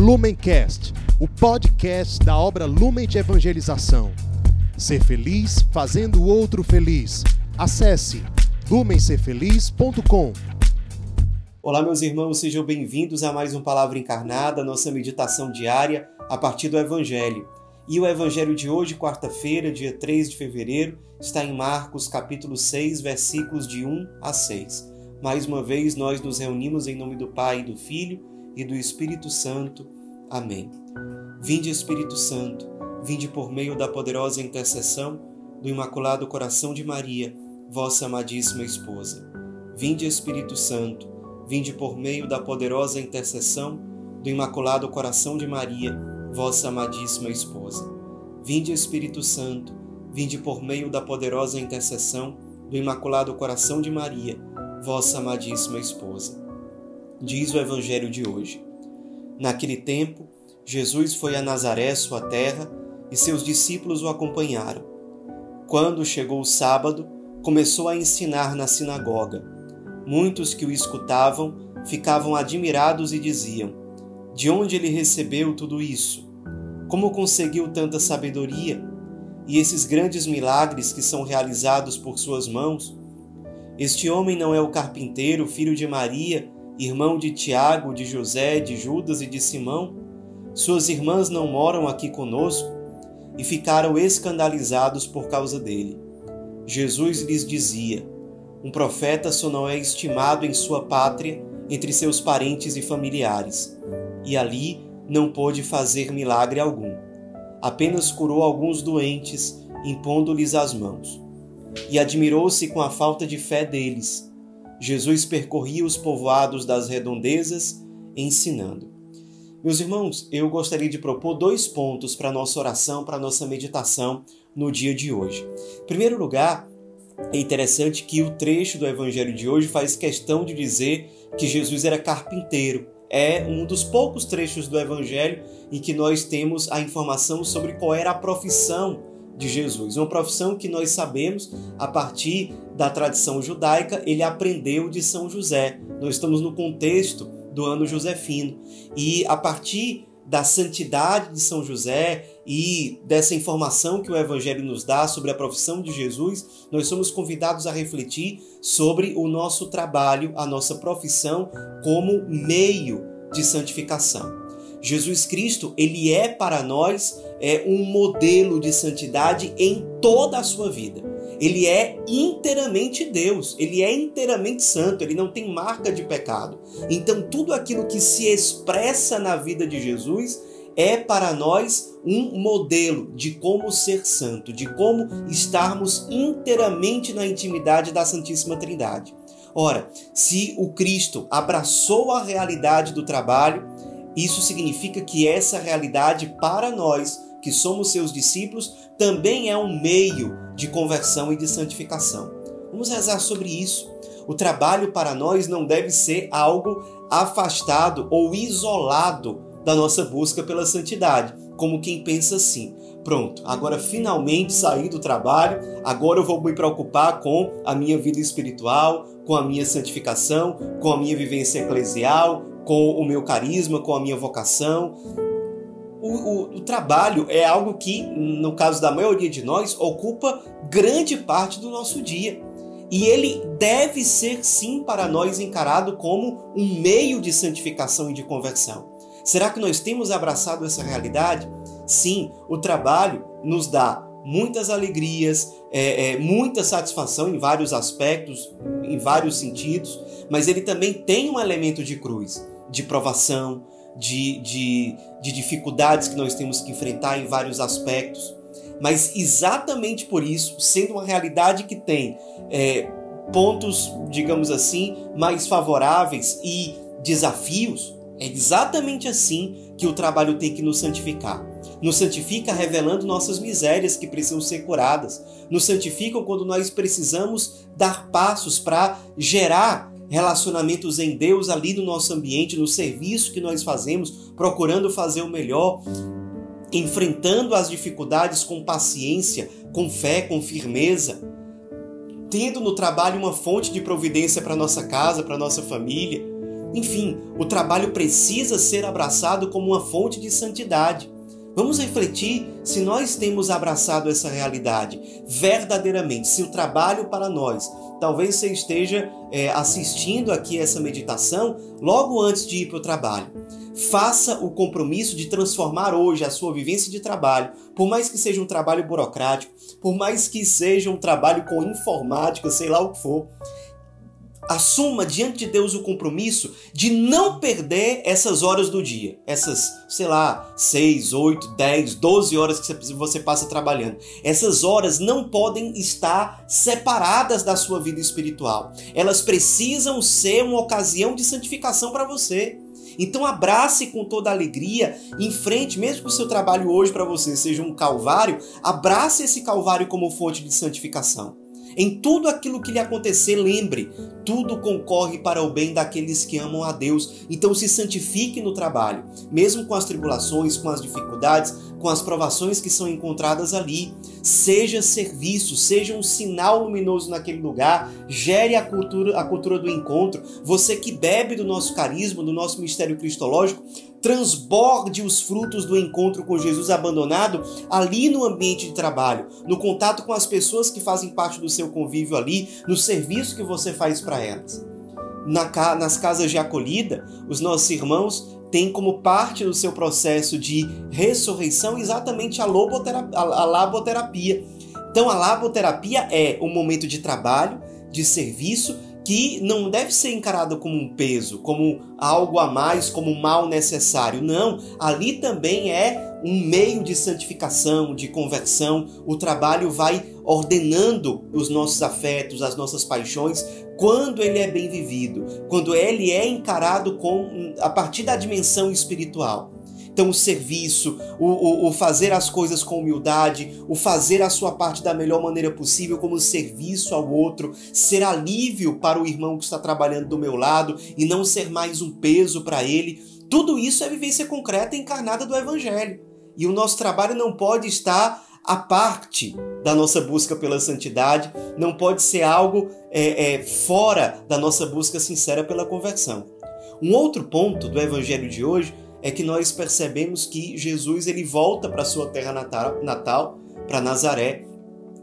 Lumencast, o podcast da obra Lumen de Evangelização. Ser feliz fazendo o outro feliz. Acesse lumencerfeliz.com. Olá, meus irmãos, sejam bem-vindos a mais um Palavra Encarnada, nossa meditação diária a partir do Evangelho. E o Evangelho de hoje, quarta-feira, dia 3 de fevereiro, está em Marcos, capítulo 6, versículos de 1 a 6. Mais uma vez, nós nos reunimos em nome do Pai, do Filho e do Espírito Santo. Amém. Vinde, Espírito Santo, vinde por meio da poderosa intercessão do Imaculado Coração de Maria, vossa amadíssima esposa. Vinde, Espírito Santo, vinde por meio da poderosa intercessão do Imaculado Coração de Maria, vossa amadíssima esposa. Vinde, Espírito Santo, vinde por meio da poderosa intercessão do Imaculado Coração de Maria, vossa amadíssima esposa. Diz o Evangelho de hoje. Naquele tempo, Jesus foi a Nazaré, sua terra, e seus discípulos o acompanharam. Quando chegou o sábado, começou a ensinar na sinagoga. Muitos que o escutavam ficavam admirados e diziam: De onde ele recebeu tudo isso? Como conseguiu tanta sabedoria? E esses grandes milagres que são realizados por suas mãos? Este homem não é o carpinteiro, filho de Maria, irmão de Tiago, de José, de Judas e de Simão? Suas irmãs não moram aqui conosco? E ficaram escandalizados por causa dele. Jesus lhes dizia: Um profeta só não é estimado em sua pátria, entre seus parentes e familiares. E ali não pôde fazer milagre algum. Apenas curou alguns doentes, impondo-lhes as mãos. E admirou-se com a falta de fé deles Jesus percorria os povoados das redondezas ensinando. Meus irmãos, eu gostaria de propor dois pontos para a nossa oração, para nossa meditação no dia de hoje. Em primeiro lugar, é interessante que o trecho do evangelho de hoje faz questão de dizer que Jesus era carpinteiro. É um dos poucos trechos do evangelho em que nós temos a informação sobre qual era a profissão de Jesus. Uma profissão que nós sabemos a partir da tradição judaica, ele aprendeu de São José. Nós estamos no contexto do ano josefino. E a partir da santidade de São José e dessa informação que o Evangelho nos dá sobre a profissão de Jesus, nós somos convidados a refletir sobre o nosso trabalho, a nossa profissão como meio de santificação. Jesus Cristo, ele é para nós é um modelo de santidade em toda a sua vida. Ele é inteiramente Deus, ele é inteiramente santo, ele não tem marca de pecado. Então, tudo aquilo que se expressa na vida de Jesus é para nós um modelo de como ser santo, de como estarmos inteiramente na intimidade da Santíssima Trindade. Ora, se o Cristo abraçou a realidade do trabalho, isso significa que essa realidade para nós que somos seus discípulos, também é um meio de conversão e de santificação. Vamos rezar sobre isso. O trabalho para nós não deve ser algo afastado ou isolado da nossa busca pela santidade, como quem pensa assim: pronto, agora finalmente saí do trabalho, agora eu vou me preocupar com a minha vida espiritual, com a minha santificação, com a minha vivência eclesial, com o meu carisma, com a minha vocação o, o, o, trabalho é algo que, no caso da maioria de nós, ocupa grande parte do nosso dia. E ele deve ser, sim, para nós encarado como um meio de santificação e de conversão. Será que nós temos abraçado essa realidade? Sim, o trabalho nos dá muitas alegrias, é, é, muita satisfação em vários aspectos, em vários sentidos, mas ele também tem um elemento de cruz, de provação, de, de, de dificuldades que nós temos que enfrentar em vários aspectos. Mas exatamente por isso, sendo uma realidade que tem é, pontos, digamos assim, mais favoráveis e desafios, é exatamente assim que o trabalho tem que nos santificar. Nos santifica revelando nossas misérias que precisam ser curadas. Nos santifica quando nós precisamos dar passos para gerar relacionamentos em Deus ali no nosso ambiente, no serviço que nós fazemos, procurando fazer o melhor, enfrentando as dificuldades com paciência, com fé, com firmeza, tendo no trabalho uma fonte de providência para nossa casa, para nossa família. Enfim, o trabalho precisa ser abraçado como uma fonte de santidade. Vamos refletir se nós temos abraçado essa realidade verdadeiramente, se o trabalho para nós. Talvez você esteja é, assistindo aqui essa meditação logo antes de ir para o trabalho. Faça o compromisso de transformar hoje a sua vivência de trabalho, por mais que seja um trabalho burocrático, por mais que seja um trabalho com informática, sei lá o que for assuma diante de Deus o compromisso de não perder essas horas do dia, essas, sei lá, 6, 8, 10, 12 horas que você passa trabalhando. Essas horas não podem estar separadas da sua vida espiritual. Elas precisam ser uma ocasião de santificação para você. Então abrace com toda alegria, em frente, mesmo que o seu trabalho hoje para você seja um calvário, abrace esse calvário como fonte de santificação. Em tudo aquilo que lhe acontecer, lembre, tudo concorre para o bem daqueles que amam a Deus. Então se santifique no trabalho, mesmo com as tribulações, com as dificuldades, com as provações que são encontradas ali. Seja serviço, seja um sinal luminoso naquele lugar, gere a cultura, a cultura do encontro. Você que bebe do nosso carisma, do nosso mistério cristológico, transborde os frutos do encontro com Jesus abandonado ali no ambiente de trabalho, no contato com as pessoas que fazem parte do seu convívio ali, no serviço que você faz para elas. Na, nas casas de acolhida, os nossos irmãos têm como parte do seu processo de ressurreição exatamente a, a, laboterapia. Então, a laboterapia é um momento de trabalho, de serviço, que não deve ser encarado como um peso, como algo a mais, como mal necessário. Não, ali também é um meio de santificação, de conversão. O trabalho vai ordenando os nossos afetos, as nossas paixões, quando ele é bem vivido, quando ele é encarado com a partir da dimensão espiritual. Então, o serviço, o, o, o, fazer as coisas com humildade, o fazer a sua parte da melhor maneira possível, como serviço ao outro, ser alívio para o irmão que está trabalhando do meu lado e não ser mais um peso para ele. Tudo isso é vivência concreta e encarnada do Evangelho. E o nosso trabalho não pode estar à parte da nossa busca pela santidade, não pode ser algo é, é, fora da nossa busca sincera pela conversão. Um outro ponto do Evangelho de hoje é que nós percebemos que Jesus ele volta para sua terra natal, natal para Nazaré,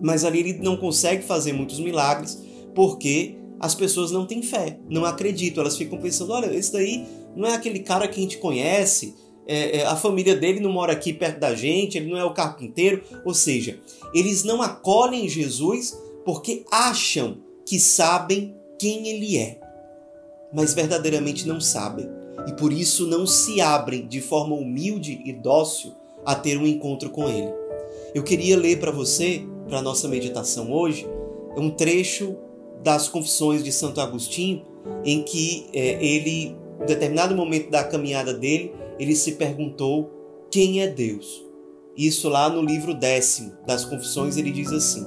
mas ali ele não consegue fazer muitos milagres porque as pessoas não têm fé, não acreditam, elas ficam pensando: olha, esse daí não é aquele cara que a gente conhece, é, é, a família dele não mora aqui perto da gente, ele não é o carpinteiro. Ou seja, eles não acolhem Jesus porque acham que sabem quem ele é, mas verdadeiramente não sabem e por isso não se abrem de forma humilde e dócil a ter um encontro com Ele. Eu queria ler para você, para nossa meditação hoje, um trecho das Confissões de Santo Agostinho, em que é, ele, em determinado momento da caminhada dele, ele se perguntou quem é Deus. Isso lá no livro décimo das Confissões ele diz assim: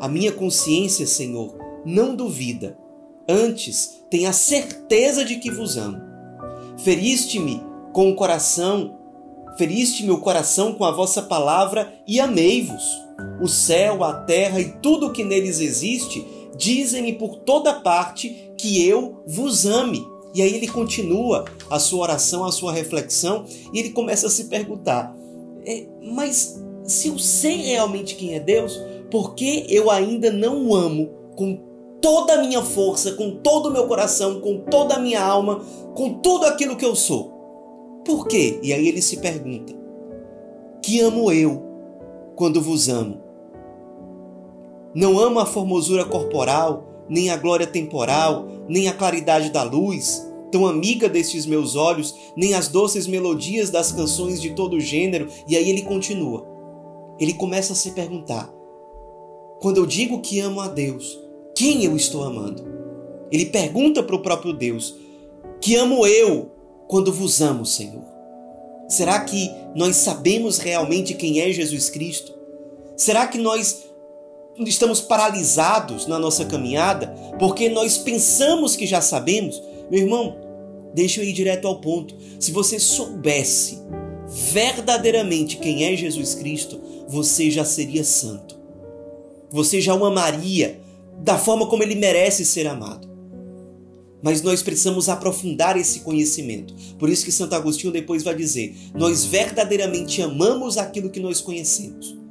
A minha consciência, Senhor, não duvida, antes tem a certeza de que vos amo Feriste-me com o coração, feriste-me o coração com a vossa palavra e amei-vos. O céu, a terra e tudo o que neles existe dizem-me por toda parte que eu vos ame. E aí ele continua a sua oração, a sua reflexão, e ele começa a se perguntar: é, mas se eu sei realmente quem é Deus, por que eu ainda não o amo com toda a minha força, com todo o meu coração, com toda a minha alma, com tudo aquilo que eu sou. Por quê? E aí ele se pergunta: Que amo eu quando vos amo? Não amo a formosura corporal, nem a glória temporal, nem a claridade da luz, tão amiga destes meus olhos, nem as doces melodias das canções de todo gênero. E aí ele continua. Ele começa a se perguntar: quando eu digo que amo a Deus, quem eu estou amando? Ele pergunta para o próprio Deus: Que amo eu quando vos amo, Senhor? Será que nós sabemos realmente quem é Jesus Cristo? Será que nós estamos paralisados na nossa caminhada porque nós pensamos que já sabemos? Meu irmão, deixa eu ir direto ao ponto. Se você soubesse verdadeiramente quem é Jesus Cristo, você já seria santo. Você já o amaria da forma como ele merece ser amado. Mas nós precisamos aprofundar esse conhecimento. Por isso que Santo Agostinho depois vai dizer: nós verdadeiramente amamos aquilo que nós conhecemos.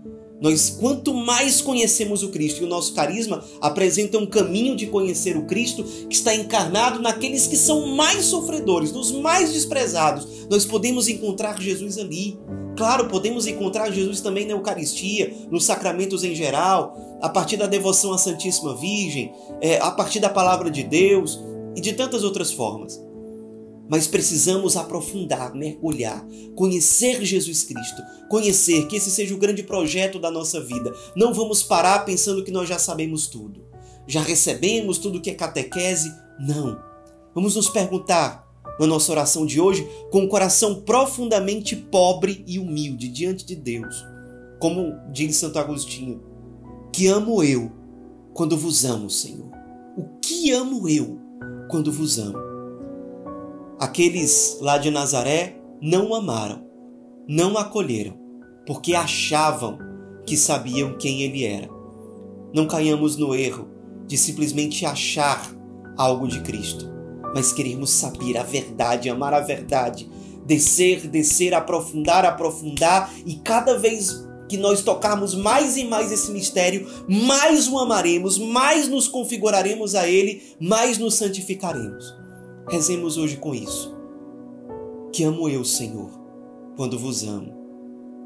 Nós, quanto mais conhecemos o Cristo e o nosso carisma apresenta um caminho de conhecer o Cristo que está encarnado naqueles que são mais sofredores, nos mais desprezados, nós podemos encontrar Jesus ali. Claro, podemos encontrar Jesus também na Eucaristia, nos sacramentos em geral, a partir da devoção à Santíssima Virgem, é, a partir da palavra de Deus e de tantas outras formas mas precisamos aprofundar, mergulhar, conhecer Jesus Cristo, conhecer que esse seja o grande projeto da nossa vida. Não vamos parar pensando que nós já sabemos tudo, já recebemos tudo que é catequese. Não. Vamos nos perguntar na nossa oração de hoje com o um coração profundamente pobre e humilde diante de Deus. Como diz Santo Agostinho, que amo eu quando vos amo, Senhor. O que amo eu quando vos amo? Aqueles lá de Nazaré não o amaram, não acolheram, porque achavam que sabiam quem ele era. Não caiamos no erro de simplesmente achar algo de Cristo, mas queremos saber a verdade, amar a verdade, descer, descer, aprofundar, aprofundar e cada vez que nós tocarmos mais e mais esse mistério, mais o amaremos, mais nos configuraremos a Ele, mais nos santificaremos. Rezemos hoje com isso. Que amo eu, Senhor, quando vos amo.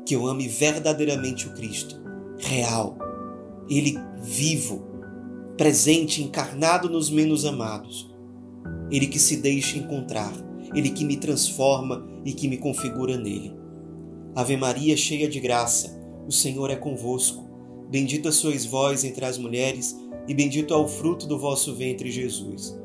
Que eu ame verdadeiramente o Cristo, real, Ele vivo, presente, encarnado nos menos amados. Ele que se deixa encontrar, Ele que me transforma e que me configura nele. Ave Maria, cheia de graça, o Senhor é convosco. Bendita sois vós entre as mulheres, e bendito é o fruto do vosso ventre, Jesus.